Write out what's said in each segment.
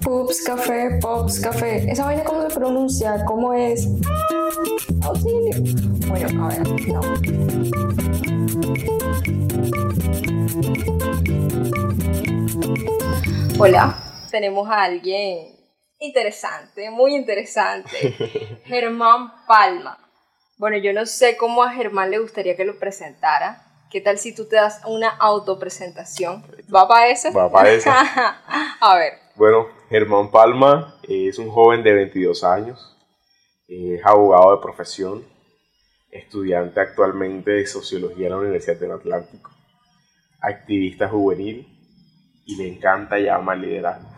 Pups, café, pops, café. ¿Esa vaina cómo se pronuncia? ¿Cómo es? Auxilio. Bueno, a ver, no. Hola, tenemos a alguien interesante, muy interesante. Germán Palma. Bueno, yo no sé cómo a Germán le gustaría que lo presentara. ¿Qué tal si tú te das una autopresentación? ¿Va para ese? Va para ese. a ver. Bueno, Germán Palma es un joven de 22 años, es abogado de profesión, estudiante actualmente de Sociología en la Universidad del Atlántico, activista juvenil y le encanta y ama el liderazgo.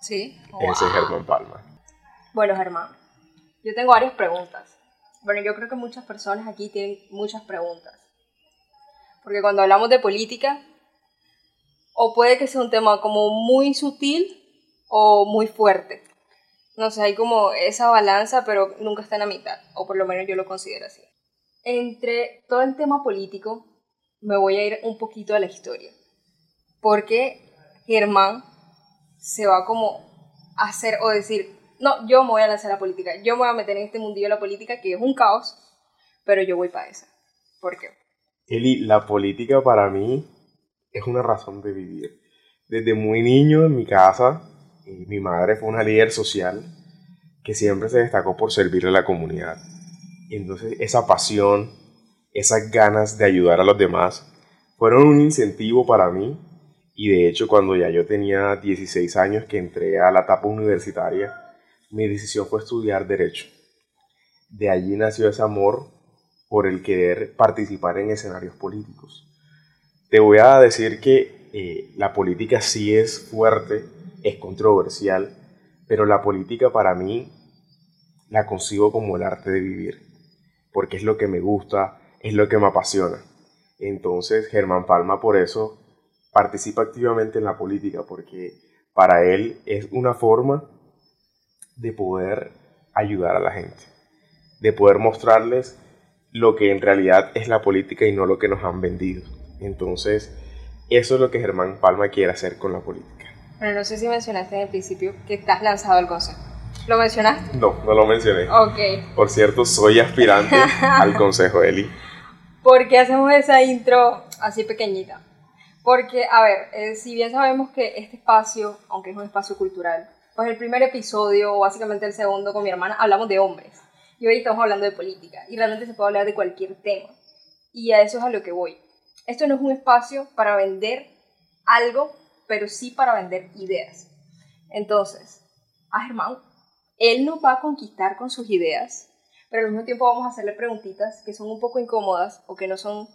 Sí. Ese es Germán Palma. Bueno, Germán, yo tengo varias preguntas. Bueno, yo creo que muchas personas aquí tienen muchas preguntas. Porque cuando hablamos de política, o puede que sea un tema como muy sutil o muy fuerte. No sé, hay como esa balanza, pero nunca está en la mitad, o por lo menos yo lo considero así. Entre todo el tema político, me voy a ir un poquito a la historia. Porque Germán se va como a hacer o decir, no, yo me voy a lanzar a la política, yo me voy a meter en este mundillo de la política que es un caos, pero yo voy para esa. ¿Por qué? Eli, la política para mí es una razón de vivir. Desde muy niño en mi casa, eh, mi madre fue una líder social que siempre se destacó por servirle a la comunidad. Entonces esa pasión, esas ganas de ayudar a los demás, fueron un incentivo para mí y de hecho cuando ya yo tenía 16 años que entré a la etapa universitaria, mi decisión fue estudiar derecho. De allí nació ese amor por el querer participar en escenarios políticos. Te voy a decir que eh, la política sí es fuerte, es controversial, pero la política para mí la consigo como el arte de vivir, porque es lo que me gusta, es lo que me apasiona. Entonces Germán Palma por eso participa activamente en la política, porque para él es una forma de poder ayudar a la gente, de poder mostrarles lo que en realidad es la política y no lo que nos han vendido. Entonces, eso es lo que Germán Palma quiere hacer con la política. Pero no sé si mencionaste en el principio que estás lanzado al consejo. ¿Lo mencionaste? No, no lo mencioné. Ok. Por cierto, soy aspirante al consejo, Eli. ¿Por qué hacemos esa intro así pequeñita? Porque, a ver, eh, si bien sabemos que este espacio, aunque es un espacio cultural, pues el primer episodio, o básicamente el segundo con mi hermana, hablamos de hombres. Y hoy estamos hablando de política. Y realmente se puede hablar de cualquier tema. Y a eso es a lo que voy. Esto no es un espacio para vender algo, pero sí para vender ideas. Entonces, a Germán, él nos va a conquistar con sus ideas, pero al mismo tiempo vamos a hacerle preguntitas que son un poco incómodas o que no son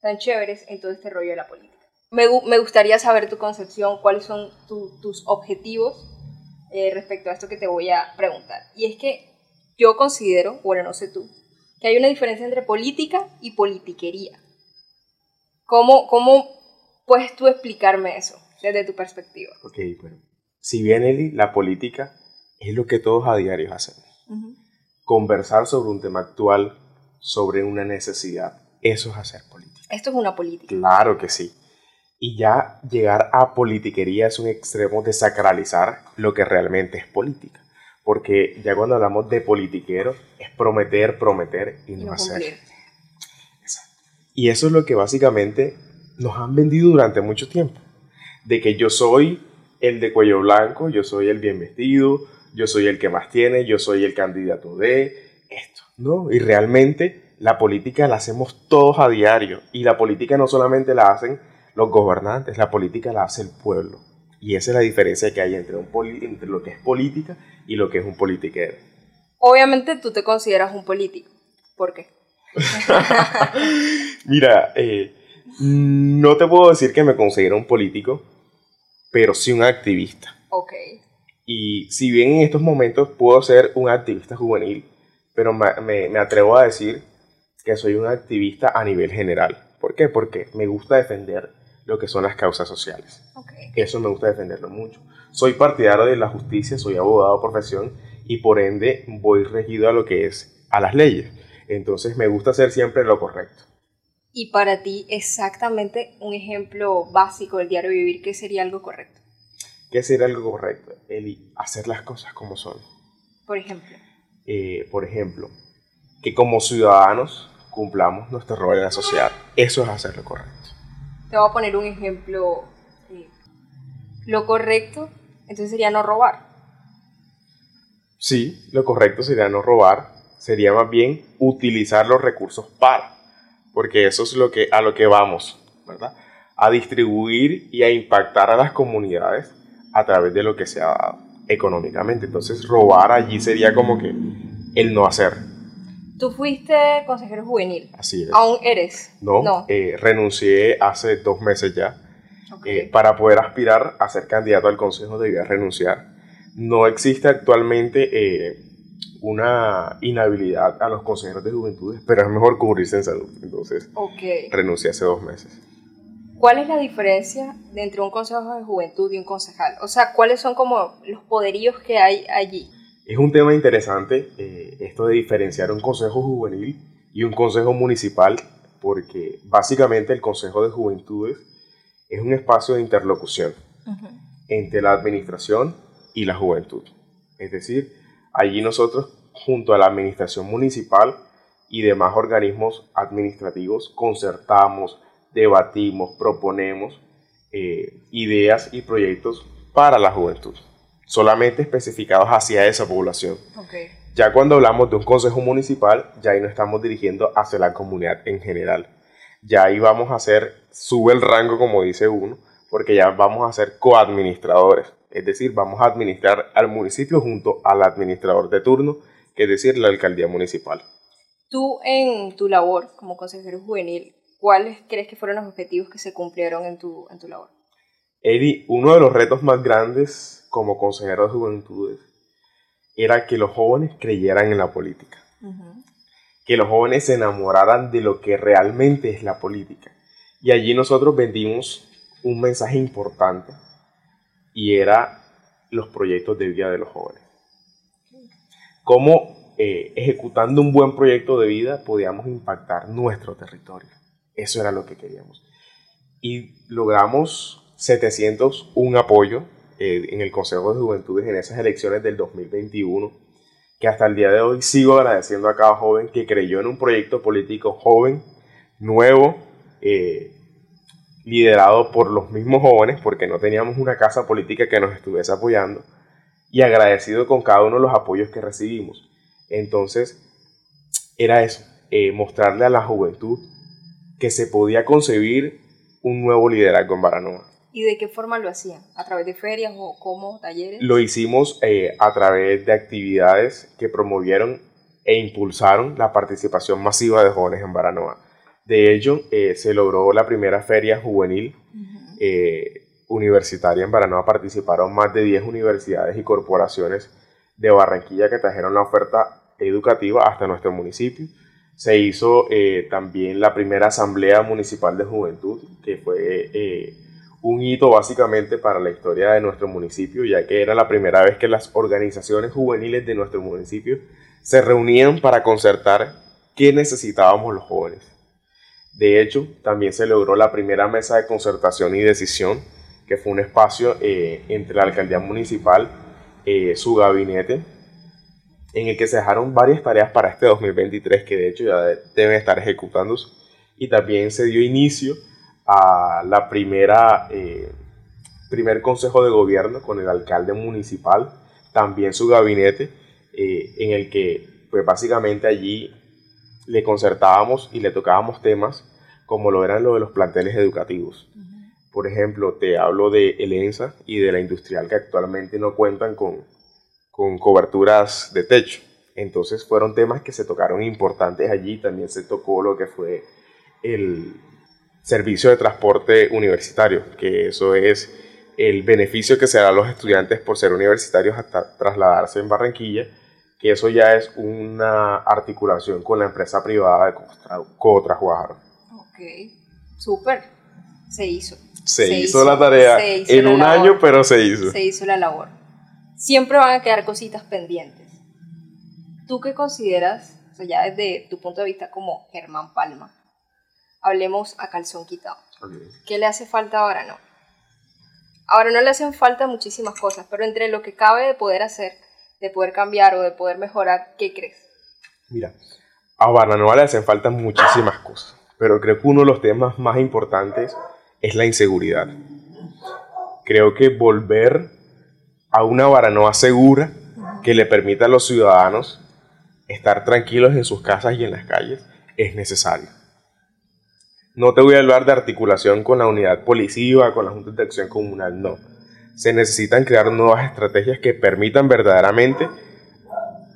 tan chéveres en todo este rollo de la política. Me, me gustaría saber tu concepción, cuáles son tus objetivos eh, respecto a esto que te voy a preguntar. Y es que yo considero, bueno, no sé tú, que hay una diferencia entre política y politiquería. ¿Cómo, cómo puedes tú explicarme eso desde tu perspectiva? Ok, bueno. Si bien, Eli, la política es lo que todos a diario hacemos. Conversar sobre un tema actual, sobre una necesidad, eso es hacer política. Esto es una política. Claro que sí. Y ya llegar a politiquería es un extremo de sacralizar lo que realmente es política. Porque ya cuando hablamos de politiquero es prometer, prometer y no, hacer. Y eso es lo que básicamente nos han vendido durante mucho tiempo. De que yo soy el de cuello blanco, yo soy el bien vestido, yo soy el que más tiene, yo soy el candidato de esto, ¿no? Y realmente la política la hacemos todos a diario. Y la política no solamente la hacen los gobernantes, la política la hace el pueblo. Y esa es la diferencia que hay entre, un entre lo que es política y lo que es un politiquero. Obviamente tú te consideras un político. ¿Por qué? Mira, eh, no te puedo decir que me considero un político, pero sí un activista. Ok. Y si bien en estos momentos puedo ser un activista juvenil, pero me, me, atrevo a decir que soy un activista a nivel general. ¿Por qué? Porque me gusta defender lo que son las causas sociales. Okay. Eso me gusta defenderlo mucho. Soy partidario de la justicia, soy abogado de profesión y por ende voy regido a lo que es a las leyes. Entonces me gusta hacer siempre lo correcto. Y para ti, exactamente un ejemplo básico del diario vivir, ¿qué sería algo correcto? ¿Qué sería algo correcto? El hacer las cosas como son. Por ejemplo. Eh, por ejemplo, que como ciudadanos cumplamos nuestro rol en la sociedad. Eso es hacer lo correcto. Te voy a poner un ejemplo. eh, lo correcto, entonces sería no robar. Sí, lo correcto sería no robar, sería más bien utilizar los recursos para, porque eso es lo que, a lo que vamos, ¿verdad? A distribuir y a impactar a las comunidades a través de lo que se ha dado económicamente. Entonces, robar allí sería como que el no hacer. Tú fuiste consejero juvenil. Así es. ¿Aún eres? No, No. eh, renuncié hace dos meses ya. Ok. Eh, para poder aspirar a ser candidato al consejo debía renunciar. No existe actualmente eh, una inhabilidad a los consejeros de juventudes, pero es mejor cubrirse en salud. Entonces, ok. renuncié hace dos meses. ¿Cuál es la diferencia entre un consejo de juventud y un concejal? O sea, ¿cuáles son como los poderíos que hay allí? Es un tema interesante eh, esto de diferenciar un consejo juvenil y un consejo municipal, porque básicamente el consejo de juventudes es un espacio de interlocución entre la administración y la juventud. Es decir, allí nosotros, junto a la administración municipal y demás organismos administrativos, concertamos, debatimos, proponemos eh, ideas y proyectos para la juventud, solamente especificados hacia esa población. Ya cuando hablamos de un consejo municipal, ya ahí nos estamos dirigiendo hacia la comunidad en general. Ya ahí vamos a hacer, sube el rango como dice uno, porque ya vamos a ser coadministradores. Es decir, vamos a administrar al municipio junto al administrador de turno, que es decir, la alcaldía municipal. Tú en tu labor como consejero juvenil, ¿cuáles crees que fueron los objetivos que se cumplieron en tu, en tu labor? Eddie, uno de los retos más grandes como consejero de juventudes era que los jóvenes creyeran en la política. que los jóvenes se enamoraran de lo que realmente es la política. Y allí nosotros vendimos un mensaje importante y era los proyectos de vida de los jóvenes. Cómo eh, ejecutando un buen proyecto de vida podíamos impactar nuestro territorio. Eso era lo que queríamos. Y logramos 701 apoyo eh, en el Consejo de Juventudes en esas elecciones del 2021 que hasta el día de hoy sigo agradeciendo a cada joven que creyó en un proyecto político joven, nuevo, eh, liderado por los mismos jóvenes, porque no teníamos una casa política que nos estuviese apoyando, y agradecido con cada uno de los apoyos que recibimos. Entonces, era eso, eh, mostrarle a la juventud que se podía concebir un nuevo liderazgo en Baranoa. ¿Y de qué forma lo hacían? ¿A través de ferias o cómo, talleres? Lo hicimos eh, a través de actividades que promovieron e impulsaron la participación masiva de jóvenes en Baranoa. De ello, eh, se logró la primera feria juvenil eh, universitaria en Baranoa. Participaron más de 10 universidades y corporaciones de Barranquilla que trajeron la oferta educativa hasta nuestro municipio. Se hizo también la primera asamblea municipal de juventud, que fue un hito básicamente para la historia de nuestro municipio, ya que era la primera vez que las organizaciones juveniles de nuestro municipio se reunían para concertar qué necesitábamos los jóvenes. De hecho, también se logró la primera mesa de concertación y decisión, que fue un espacio eh, entre la alcaldía municipal, eh, su gabinete, en el que se dejaron varias tareas para este 2023, que de hecho ya de- deben estar ejecutándose, y también se dio inicio a la primera, eh, primer consejo de gobierno con el alcalde municipal, también su gabinete, eh, en el que pues básicamente allí le concertábamos y le tocábamos temas como lo eran lo de los planteles educativos. Por ejemplo, te hablo de el ENSA y de la industrial que actualmente no cuentan con, con coberturas de techo. Entonces fueron temas que se tocaron importantes allí. También se tocó lo que fue el servicio de transporte universitario, que eso es el beneficio que se da a los estudiantes por ser universitarios hasta trasladarse en Barranquilla, que eso ya es una articulación con la empresa privada de Cotra- Guajaro. Ok, súper. Se hizo. Se, Se hizo, hizo, la tarea hizo en la un labor. año, pero se hizo. Se hizo la labor. Siempre van a quedar cositas pendientes. ¿Tú qué consideras, o sea, ya desde tu punto de vista como Germán Palma, hablemos a calzón quitado? ¿Qué le hace falta ahora? No. Ahora no le hacen falta muchísimas cosas, pero entre lo que cabe de poder hacer, de poder cambiar o de poder mejorar, ¿qué crees? Mira, a Barranova le hacen falta muchísimas cosas, pero creo que uno de los temas más importantes es la inseguridad. Creo que volver a una Baranoa segura que le permita a los ciudadanos estar tranquilos en sus casas y en las calles es necesario. No te voy a hablar de articulación con la unidad policiva, con la Junta de Acción Comunal, no. Se necesitan crear nuevas estrategias que permitan verdaderamente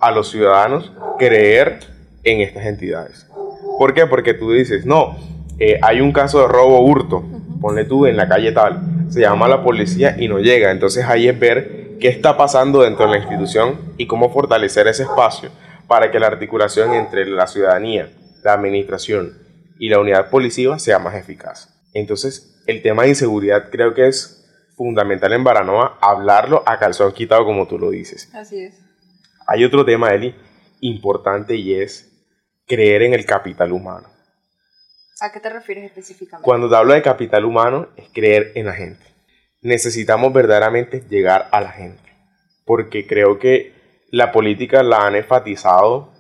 a los ciudadanos creer en estas entidades. ¿Por qué? Porque tú dices, no, eh, hay un caso de robo hurto, ponle tú en la calle tal, se llama a la policía y no llega. Entonces ahí es ver qué está pasando dentro de la institución y cómo fortalecer ese espacio para que la articulación entre la ciudadanía, la administración y la unidad policiva sea más eficaz. Entonces, el tema de inseguridad creo que es fundamental en Baranoa hablarlo a calzón quitado como tú lo dices. Así es. Hay otro tema, Eli, importante y es creer en el capital humano. ¿A qué te refieres específicamente? Cuando te hablo de capital humano es creer en la gente. Necesitamos verdaderamente llegar a la gente, porque creo que la política la han enfatizado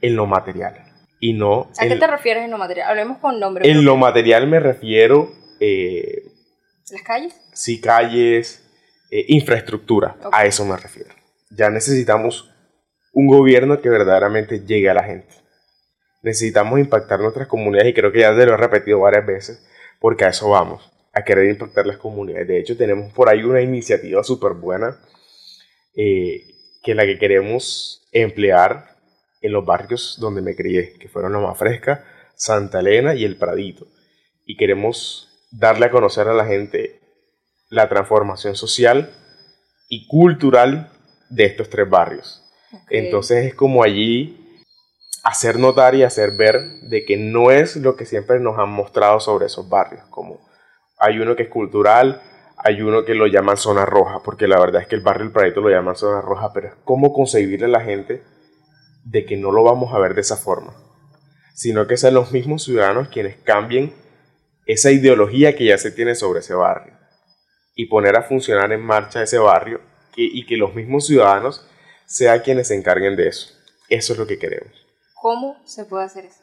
en lo material y no... ¿A qué te refieres en lo material? Hablemos con nombre. En lo material me refiero... Eh, ¿Las calles? Sí, calles, eh, infraestructura, a eso me refiero. Ya necesitamos un gobierno que verdaderamente llegue a la gente. Necesitamos impactar nuestras comunidades y creo que ya te lo he repetido varias veces, porque a eso vamos, a querer impactar las comunidades. De hecho, tenemos por ahí una iniciativa súper buena eh, que la que queremos emplear en los barrios donde me crié, que fueron Loma Fresca, Santa Elena y El Pradito. Y queremos darle a conocer a la gente la transformación social y cultural de estos tres barrios. Entonces es como allí hacer notar y hacer ver de que no es lo que siempre nos han mostrado sobre esos barrios, como hay uno que es cultural, hay uno que lo llaman zona roja, porque la verdad es que el barrio El Pradito lo llaman zona roja, pero es como concebirle a la gente de que no lo vamos a ver de esa forma, sino que sean los mismos ciudadanos quienes cambien esa ideología que ya se tiene sobre ese barrio y poner a funcionar en marcha ese barrio y que los mismos ciudadanos sean quienes se encarguen de eso. Eso es lo que queremos. ¿Cómo se puede hacer eso?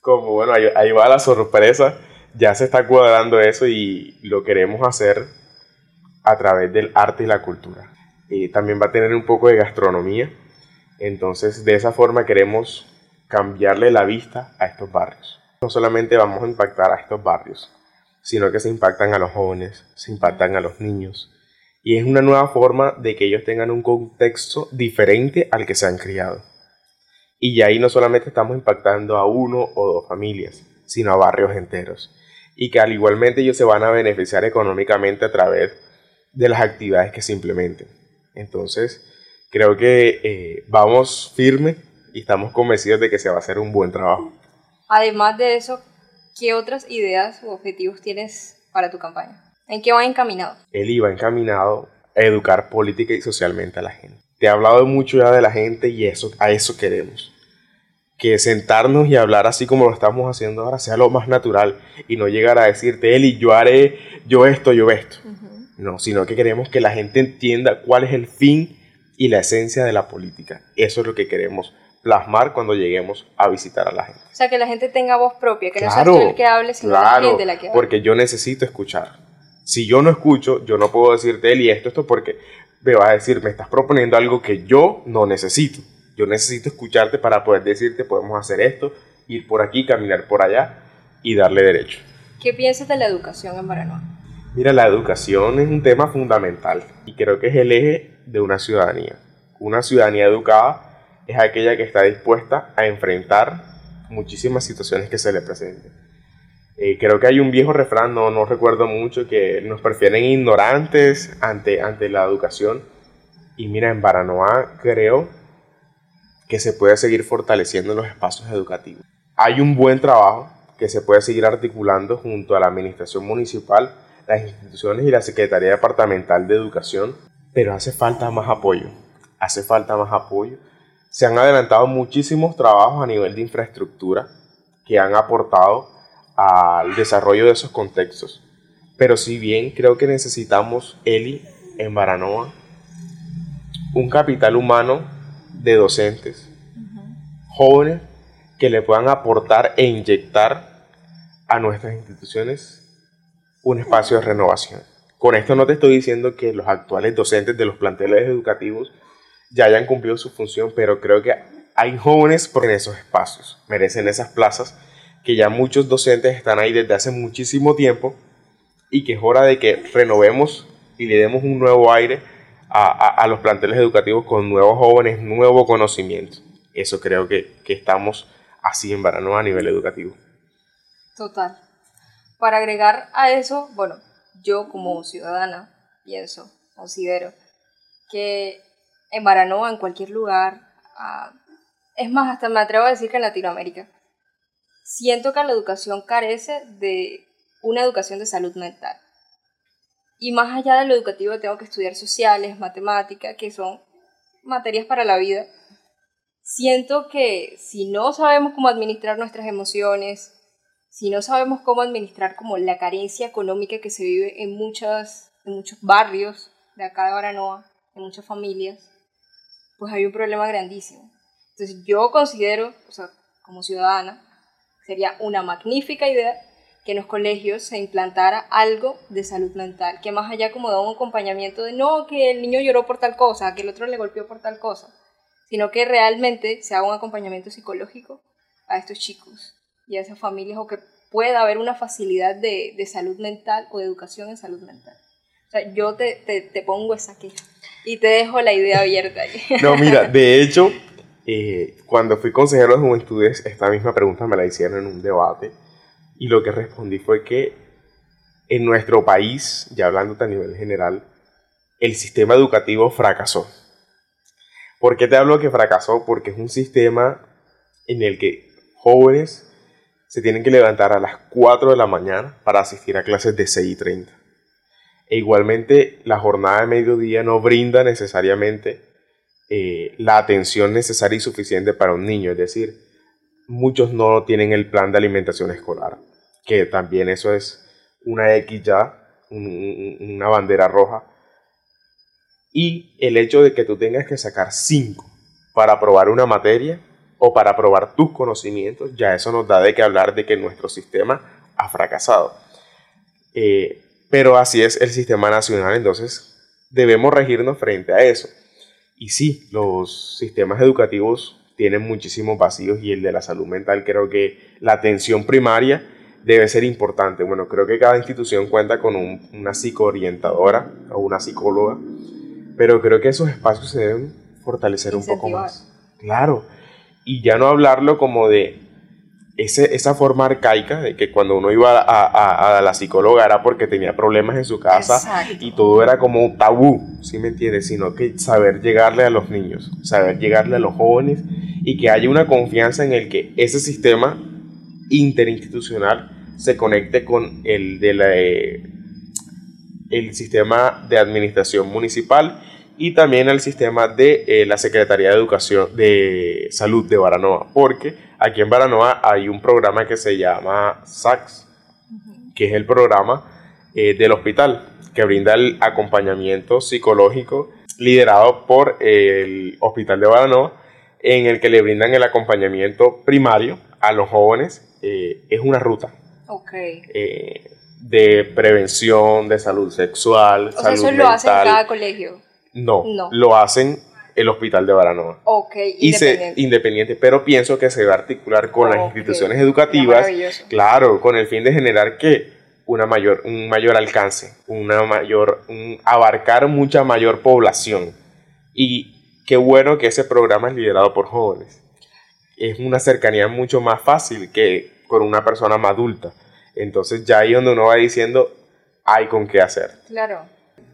Como, bueno, ahí, va la sorpresa. Ya se está cuadrando eso y lo queremos hacer a través del arte y la cultura. Y también va a tener un poco de gastronomía. Entonces, de esa forma queremos cambiarle la vista a estos barrios. No solamente vamos a impactar a estos barrios, sino que se impactan a los jóvenes, se impactan a los niños, y es una nueva forma de que ellos tengan un contexto diferente al que se han criado. Y ahí no solamente estamos impactando a uno o dos familias, sino a barrios enteros. Y que al igualmente ellos se van a beneficiar económicamente a través de las actividades que se implementen. Entonces, creo que eh, vamos firme y estamos convencidos de que se va a hacer un buen trabajo. Además de eso, ¿qué otras ideas u objetivos tienes para tu campaña? ¿En qué va encaminado? Él iba encaminado a educar política y socialmente a la gente. Te he hablado mucho ya de la gente y eso, a eso queremos. Que sentarnos y hablar así como lo estamos haciendo ahora sea lo más natural y no llegar a decirte, Eli, yo haré yo esto, yo esto. No, sino que queremos que la gente entienda cuál es el fin y la esencia de la política. Eso es lo que queremos plasmar cuando lleguemos a visitar a la gente. O sea, que la gente tenga voz propia, que no sea tú el que hable, sino la gente la que hable. Porque yo necesito escuchar. Si yo no escucho, yo no puedo decirte, él y esto, esto, porque me vas a decir, me estás proponiendo algo que yo no necesito. Yo necesito escucharte para poder decirte, podemos hacer esto, ir por aquí, caminar por allá y darle derecho. ¿Qué piensas de la educación en Baranoa? Mira, la educación es un tema fundamental y creo que es el eje de una ciudadanía. Una ciudadanía educada es aquella que está dispuesta a enfrentar muchísimas situaciones que se le presenten eh, creo que hay un viejo refrán, no, no recuerdo mucho, que nos prefieren ignorantes ante, ante la educación. Y mira, en Baranoa creo que se puede seguir fortaleciendo los espacios educativos. Hay un buen trabajo que se puede seguir articulando junto a la Administración Municipal, las instituciones y la Secretaría Departamental de Educación, pero hace falta más apoyo, hace falta más apoyo. Se han adelantado muchísimos trabajos a nivel de infraestructura que han aportado al desarrollo de esos contextos. Pero si bien creo que necesitamos, Eli, en Baranoa, un capital humano de docentes, jóvenes que le puedan aportar e inyectar a nuestras instituciones un espacio de renovación. Con esto no te estoy diciendo que los actuales docentes de los planteles educativos ya hayan cumplido su función, pero creo que hay jóvenes en esos espacios, merecen esas plazas, que ya muchos docentes están ahí desde hace muchísimo tiempo y que es hora de que renovemos y le demos un nuevo aire a, los planteles educativos con nuevos jóvenes, nuevo conocimiento. Eso creo que, que estamos así en Baranoa a nivel educativo. Total. Para agregar a eso, bueno, yo como ciudadana pienso, considero que en Baranoa, en cualquier lugar, ah, es más, hasta me atrevo a decir que en Latinoamérica, siento que la educación carece de una educación de salud mental. Y más allá de lo educativo, tengo que estudiar sociales, matemáticas, que son materias para la vida. Siento que si no sabemos cómo administrar nuestras emociones, si no sabemos cómo administrar como la carencia económica que se vive en, muchas, en muchos barrios de acá de Baranoa, en muchas familias, pues hay un problema grandísimo. Entonces yo considero, o sea, como ciudadana, sería una magnífica idea que en los colegios se implantara algo de salud mental, que más allá como de un acompañamiento de no, que el niño lloró por tal cosa, que el otro le golpeó por tal cosa, sino que realmente se haga un acompañamiento psicológico a estos chicos y a esas familias o que pueda haber una facilidad de, de salud mental o de educación en salud mental. O sea, yo te, te, te pongo esa queja y te dejo la idea abierta ahí. No, mira, de hecho, eh, cuando fui consejero de juventudes, esta misma pregunta me la hicieron en un debate y lo que respondí fue que en nuestro país, ya hablando a nivel general, el sistema educativo fracasó. ¿Por qué te hablo que fracasó? Porque es un sistema en el que jóvenes se tienen que levantar a las 4 de la mañana para asistir a clases de 6 y 30. E igualmente la jornada de mediodía no brinda necesariamente eh, la atención necesaria y suficiente para un niño. Es decir, muchos no tienen el plan de alimentación escolar, que también eso es una X ya, una bandera roja. Y el hecho de que tú tengas que sacar 5 para aprobar una materia o para aprobar tus conocimientos, ya eso nos da de que hablar de que nuestro sistema ha fracasado. Eh, pero así es el sistema nacional, entonces debemos regirnos frente a eso. Y sí, los sistemas educativos tienen muchísimos vacíos y el de la salud mental creo que la atención primaria debe ser importante. Bueno, creo que cada institución cuenta con una psicoorientadora o una psicóloga, pero creo que esos espacios se deben fortalecer un poco más. Claro, y ya no hablarlo como de esa forma arcaica de que cuando uno iba a, la psicóloga era porque tenía problemas en su casa y todo era como un tabú, ¿sí me entiendes? Sino que saber llegarle a los niños, saber llegarle a los jóvenes y que haya una confianza en el que ese sistema interinstitucional se conecte con el de la, eh, el sistema de administración municipal y también al sistema de eh, la Secretaría de Educación de Salud de Baranoa, porque aquí en Baranoa hay un programa que se llama SACS, que es el programa eh, del hospital, que brinda el acompañamiento psicológico liderado por el Hospital de Baranoa, en el que le brindan el acompañamiento primario a los jóvenes. Eh, es una ruta. de prevención, de salud sexual, o sea, eso lo hace en cada colegio. No, lo hacen el Hospital de Baranoa. Ok, independiente. independiente, pero pienso que se va a articular con las instituciones educativas, claro, con el fin de generar que una mayor, un mayor alcance, una mayor, abarcar mucha mayor población. Y qué bueno que ese programa es liderado por jóvenes. Es una cercanía mucho más fácil que con una persona más adulta. Entonces ya ahí donde uno va diciendo, hay con qué hacer. Claro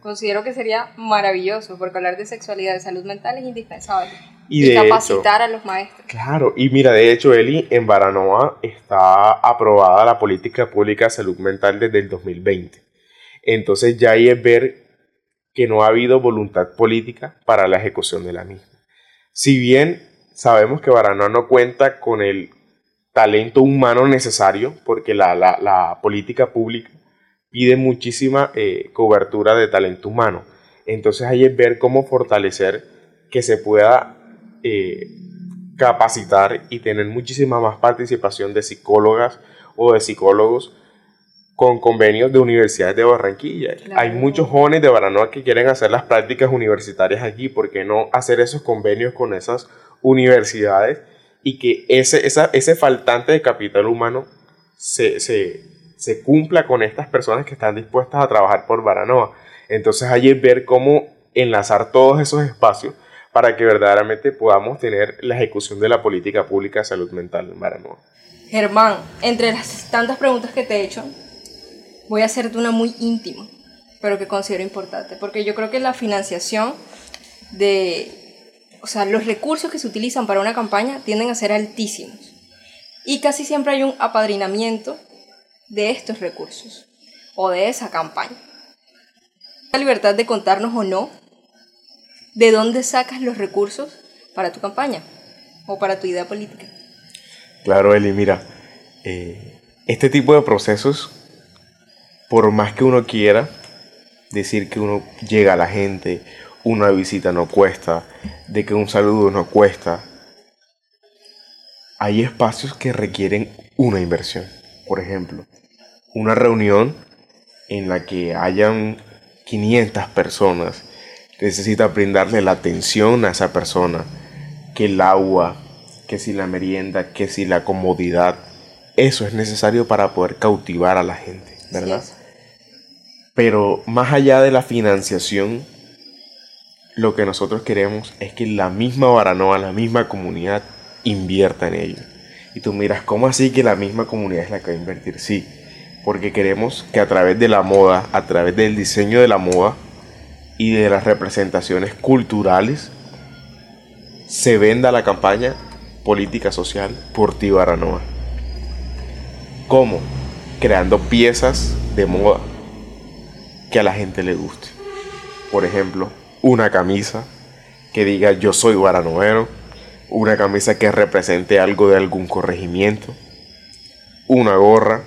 considero que sería maravilloso, porque hablar de sexualidad y salud mental es indispensable. Y, capacitar a los maestros. Claro, y mira, de hecho, Eli, en Baranoa está aprobada la política pública de salud mental desde el 2020. Entonces ya ahí es ver que no ha habido voluntad política para la ejecución de la misma. Si bien sabemos que Baranoa no cuenta con el talento humano necesario, porque la, la, la política pública pide muchísima eh, cobertura de talento humano. Entonces ahí es ver cómo fortalecer que se pueda eh, capacitar y tener muchísima más participación de psicólogas o de psicólogos con convenios de universidades de Barranquilla. Hay muchos jóvenes de Baranoa que quieren hacer las prácticas universitarias aquí, ¿por qué no hacer esos convenios con esas universidades y que ese, esa, ese faltante de capital humano se, se, se, cumpla con estas personas que están dispuestas a trabajar por Baranoa? Entonces es ver cómo enlazar todos esos espacios para que verdaderamente podamos tener la ejecución de la política pública de salud mental en Baranoa. Germán, entre las tantas preguntas que te he hecho, voy a hacerte una muy íntima, pero que considero importante, porque yo creo que la financiación de, o sea, los recursos que se utilizan para una campaña tienden a ser altísimos. Y casi siempre hay un apadrinamiento de estos recursos o de esa campaña. La libertad de contarnos o no de dónde sacas los recursos para tu campaña o para tu idea política. Claro, Eli, mira, eh, este tipo de procesos por más que uno quiera decir que uno llega a la gente, una visita no cuesta, de que un saludo no cuesta, hay espacios que requieren una inversión. Por ejemplo, una reunión en la que hayan 500 personas, necesita brindarle la atención a esa persona, que el agua, que si la merienda, que si la comodidad, eso es necesario para poder cautivar a la gente, ¿verdad? Pero más allá de la financiación, lo que nosotros queremos es que la misma Baranoa, la misma comunidad, invierta en ello. Y tú miras, ¿cómo así que la misma comunidad es la que va a invertir? Sí, porque queremos que a través de la moda, a través del diseño de la moda y de las representaciones culturales, se venda la campaña política social por ti Baranoa. ¿Cómo? Creando piezas de moda que a la gente le guste. Por ejemplo, una camisa que diga yo soy guaranoero, una camisa que represente algo de algún corregimiento, una gorra,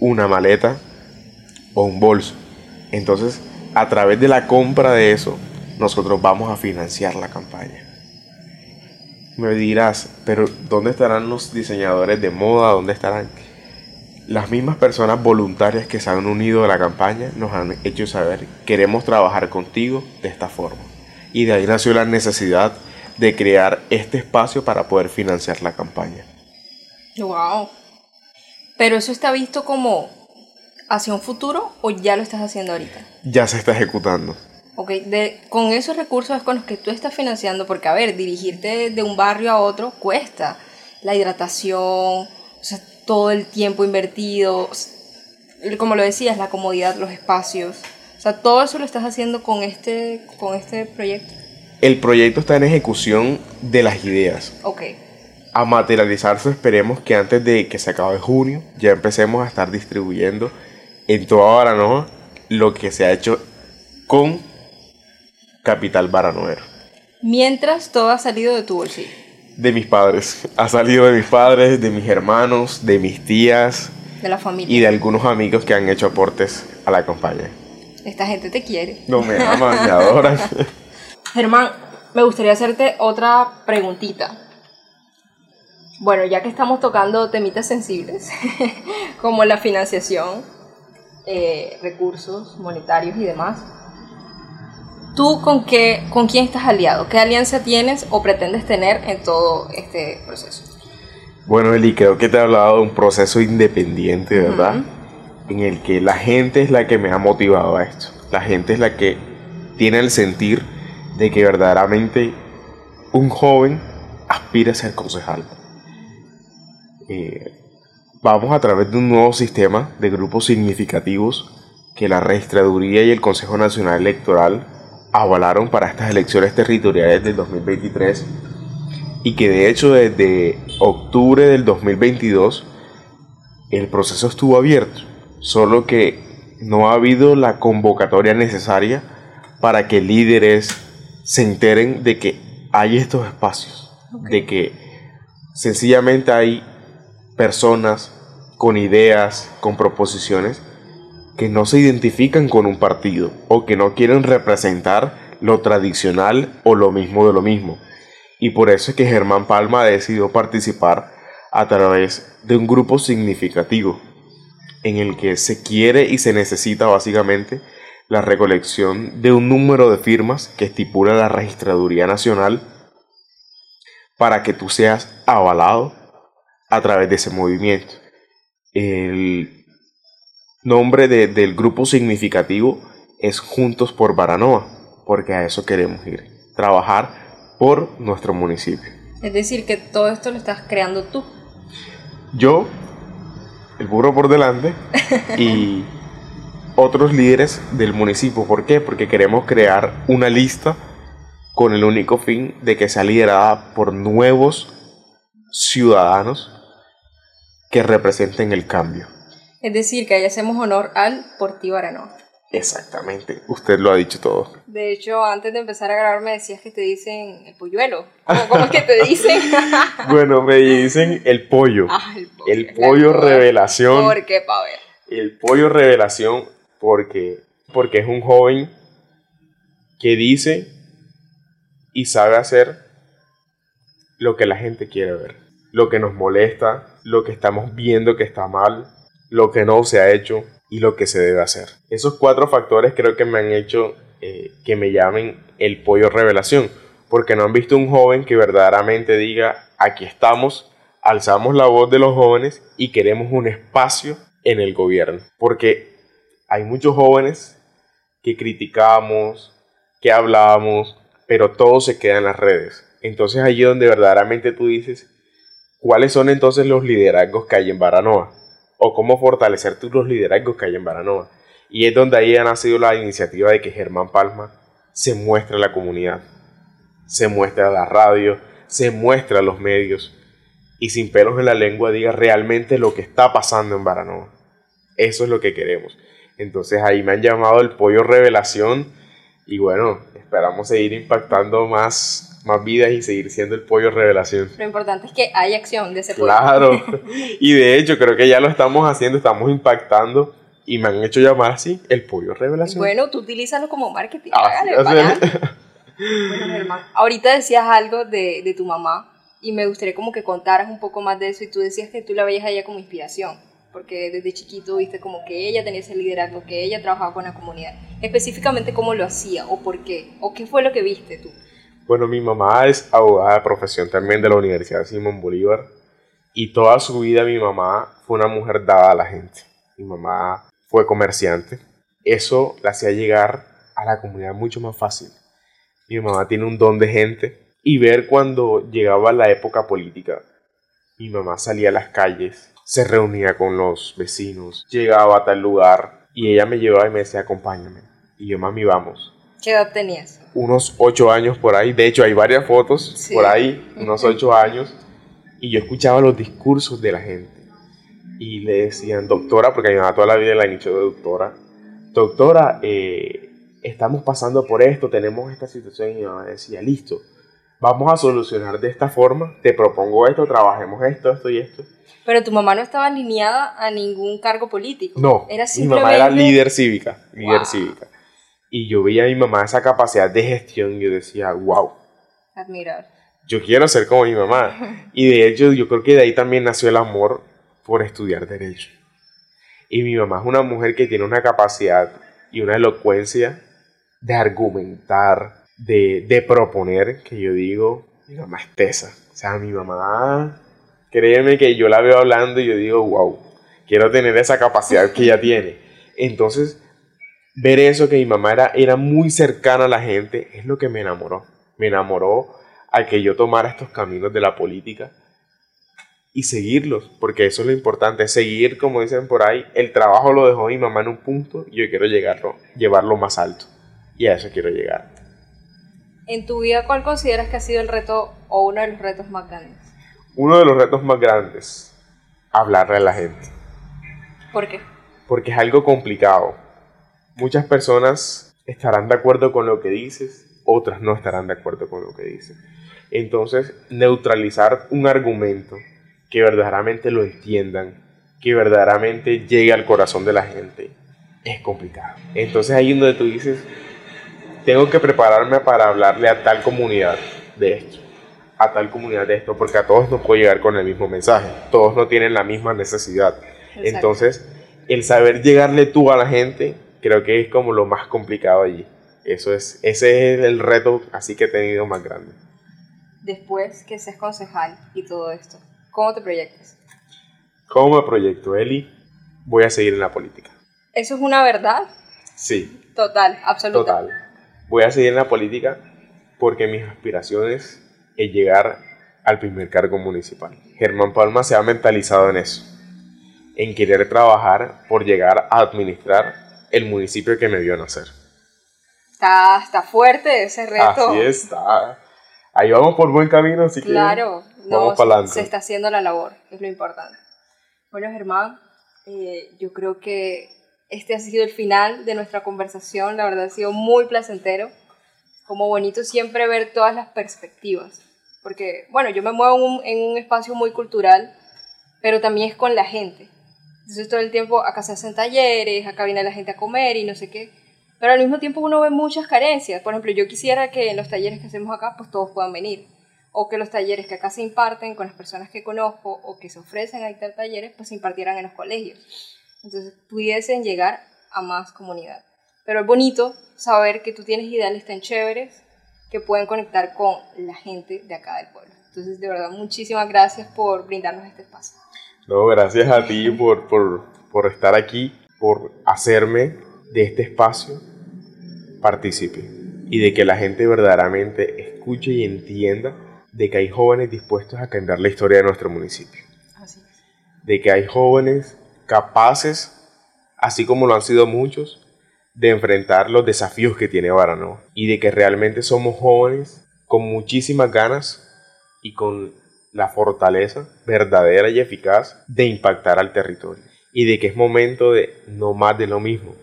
una maleta o un bolso. Entonces, a través de la compra de eso, nosotros vamos a financiar la campaña. Me dirás, pero ¿dónde estarán los diseñadores de moda? ¿Dónde estarán? Las mismas personas voluntarias que se han unido a la campaña nos han hecho saber, queremos trabajar contigo de esta forma. Y de ahí nació la necesidad de crear este espacio para poder financiar la campaña. Wow. Pero eso está visto como hacia un futuro o ya lo estás haciendo ahorita? Ya se está ejecutando. Ok, de, con esos recursos es con los que tú estás financiando, porque a ver, dirigirte de un barrio a otro cuesta. La hidratación, o sea, todo el tiempo invertido, como lo decías, la comodidad, los espacios. O sea, todo eso lo estás haciendo con este, con este proyecto. El proyecto está en ejecución de las ideas. Ok. A materializarse, esperemos que antes de que se acabe junio ya empecemos a estar distribuyendo en toda Baranoa lo que se ha hecho con Capital Baranoero. Mientras todo ha salido de tu bolsillo de mis padres. Ha salido de mis padres, de mis hermanos, de mis tías. De la familia. Y de algunos amigos que han hecho aportes a la campaña. Esta gente te quiere. No me aman, me adoran. Germán, me gustaría hacerte otra preguntita. Bueno, ya que estamos tocando temitas sensibles, como la financiación, eh, recursos monetarios y demás, ¿Tú con, qué, con quién estás aliado? ¿Qué alianza tienes o pretendes tener en todo este proceso? Bueno, Eli, creo que te he hablado de un proceso independiente, ¿verdad? En el que la gente es la que me ha motivado a esto. La gente es la que tiene el sentir de que verdaderamente un joven aspira a ser concejal. Eh, vamos a través de un nuevo sistema de grupos significativos que la Registraduría y el Consejo Nacional Electoral avalaron para estas elecciones territoriales del 2023 y que de hecho desde octubre del 2022 el proceso estuvo abierto, solo que no ha habido la convocatoria necesaria para que líderes se enteren de que hay estos espacios, de que sencillamente hay personas con ideas, con proposiciones que no se identifican con un partido o que no quieren representar lo tradicional o lo mismo de lo mismo. Y por eso es que Germán Palma ha decidido participar a través de un grupo significativo en el que se quiere y se necesita básicamente la recolección de un número de firmas que estipula la Registraduría Nacional para que tú seas avalado a través de ese movimiento. El nombre del grupo significativo es Juntos por Baranoa, porque a eso queremos ir, trabajar por nuestro municipio. Es decir, que todo esto lo estás creando tú. Yo, el burro por delante, y otros líderes del municipio. ¿Por qué? Porque queremos crear una lista con el único fin de que sea liderada por nuevos ciudadanos que representen el cambio. Es decir, que ahí hacemos honor al Portibarano. Exactamente, usted lo ha dicho todo. De hecho, antes de empezar a grabar me decías que te dicen el polluelo. ¿Cómo, es que te dicen? bueno, me dicen el pollo. Ah, el pollo, el pollo revelación. ¿Por qué, ver? El pollo revelación porque, porque es un joven que dice y sabe hacer lo que la gente quiere ver, lo que nos molesta, lo que estamos viendo que está mal, lo que no se ha hecho y lo que se debe hacer. Esos cuatro factores creo que me han hecho eh, que me llamen el pollo revelación, porque no han visto un joven que verdaderamente diga, aquí estamos, alzamos la voz de los jóvenes y queremos un espacio en el gobierno, porque hay muchos jóvenes que criticamos, que hablamos, pero todo se queda en las redes. Entonces allí donde verdaderamente tú dices, ¿cuáles son entonces los liderazgos que hay en Baranoa? O cómo fortalecer los liderazgos que hay en Baranoa. Y es donde ahí ha nacido la iniciativa de que Germán Palma se muestre a la comunidad, se muestre a la radio, se muestre a los medios y sin pelos en la lengua diga realmente lo que está pasando en Baranoa. Eso es lo que queremos. Entonces ahí me han llamado el pollo revelación y bueno, esperamos seguir impactando más, más vidas y seguir siendo el pollo revelación. Lo importante es que hay acción de ese pollo. Claro, y de hecho creo que ya lo estamos haciendo, estamos impactando y me han hecho llamar así el pollo revelación. Bueno, tú utilízalo como marketing. Ah, bueno, Germán, ahorita decías algo de, de tu mamá y me gustaría como que contaras un poco más de eso y tú decías que tú la veías a ella como inspiración porque desde chiquito viste como que ella tenía ese liderazgo, que ella trabajaba con la comunidad. Específicamente, ¿cómo lo hacía o por qué? ¿O qué fue lo que viste tú? Bueno, mi mamá es abogada de profesión también de la Universidad Simón Bolívar y toda su vida mi mamá fue una mujer dada a la gente. Mi mamá fue comerciante. Eso la hacía llegar a la comunidad mucho más fácil. Mi mamá tiene un don de gente y ver cuando llegaba la época política, mi mamá salía a las calles se reunía con los vecinos, llegaba a tal lugar y ella me llevaba y me decía, acompáñame. Y yo, mami, vamos. ¿Qué edad tenías? Unos ocho años por ahí. De hecho, hay varias fotos por ahí, unos ocho años. Y yo escuchaba los discursos de la gente. Y le decían, doctora, porque mi mamá toda la vida la dicho de doctora. Doctora, eh, estamos pasando por esto, tenemos esta situación. Y mi mamá decía, listo, vamos a solucionar de esta forma. Te propongo esto, trabajemos esto, esto y esto. Pero tu mamá no estaba alineada a ningún cargo político. No, era mi mamá era líder cívica, líder cívica. Y yo veía a mi mamá esa capacidad de gestión y yo decía, wow. Admirar. Yo quiero ser como mi mamá. y de hecho yo creo que de ahí también nació el amor por estudiar derecho. Y mi mamá es una mujer que tiene una capacidad y una elocuencia de argumentar, de, de proponer, que yo digo, mi mamá es tesa. O sea, mi mamá Créeme que yo la veo hablando y yo digo, wow, quiero tener esa capacidad que ella tiene. Entonces, ver eso, que mi mamá era, era muy cercana a la gente, es lo que me enamoró. Me enamoró a que yo tomara estos caminos de la política y seguirlos, porque eso es lo importante, seguir, como dicen por ahí, el trabajo lo dejó mi mamá en un punto y yo quiero llegarlo, llevarlo más alto. Y a eso quiero llegar. En tu vida, ¿cuál consideras que ha sido el reto o uno de los retos más grandes? uno de los retos más grandes, hablarle a la gente. ¿Por qué? Porque es algo complicado. Muchas personas estarán de acuerdo con lo que dices, otras no estarán de acuerdo con lo que dices. Entonces, neutralizar un argumento que verdaderamente lo entiendan, que verdaderamente llegue al corazón de la gente, es complicado. Entonces ahí donde tú dices, tengo que prepararme para hablarle a tal comunidad de esto, a tal comunidad de esto, porque a todos no puedo llegar con el mismo mensaje, todos no tienen la misma necesidad. Entonces, el saber llegarle tú a la gente, creo que es como lo más complicado allí. Eso es, ese es el reto así que he tenido más grande. Después que seas concejal y todo esto, ¿cómo te proyectas? ¿Cómo me proyecto, Eli? Voy a seguir en la política. ¿Eso es una verdad? Sí. Total, absoluta. Total. Voy a seguir en la política porque mis aspiraciones es llegar al primer cargo municipal. Germán Palma se ha mentalizado en eso, en querer trabajar por llegar a administrar el municipio que me vio nacer. Está, está fuerte ese reto. Así está. Ahí vamos por buen camino, así que Claro, vamos no, para adelante. se está haciendo la labor, es lo importante. Bueno, Germán, eh, yo creo que este ha sido el final de nuestra conversación. La verdad ha sido muy placentero. Como bonito siempre ver todas las perspectivas. Porque, bueno, yo me muevo en un, en un espacio muy cultural, pero también es con la gente. Entonces todo el tiempo acá se hacen talleres, acá viene la gente a comer y no sé qué. Pero al mismo tiempo uno ve muchas carencias. Por ejemplo, yo quisiera que en los talleres que hacemos acá, pues todos puedan venir. O que los talleres que acá se imparten con las personas que conozco o que se ofrecen a dictar talleres, pues se impartieran en los colegios. Entonces pudiesen llegar a más comunidad. Pero es bonito saber que tú tienes ideales tan chéveres que pueden conectar con la gente de acá del pueblo. Entonces, de verdad, muchísimas gracias por brindarnos este espacio. No, gracias a ti por, por, por estar aquí, por hacerme de este espacio participe y de que la gente verdaderamente escuche y entienda de que hay jóvenes dispuestos a cambiar la historia de nuestro municipio. Así es. De que hay jóvenes capaces, así como lo han sido muchos, de enfrentar los desafíos que tiene Baranoa. Y de que realmente somos jóvenes con muchísimas ganas y con la fortaleza verdadera y eficaz de impactar al territorio. Y de que es momento de no más de lo mismo.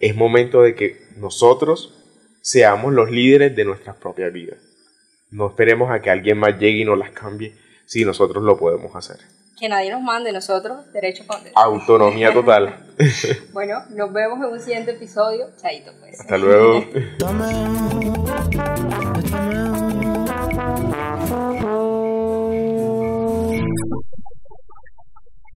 Es momento de que nosotros seamos los líderes de nuestras propias vidas. No esperemos a que alguien más llegue y nos las cambie si nosotros lo podemos hacer. Que nadie nos mande nosotros derecho con derecho. Autonomía total. Bueno, nos vemos en un siguiente episodio. Chaito, pues. Hasta luego.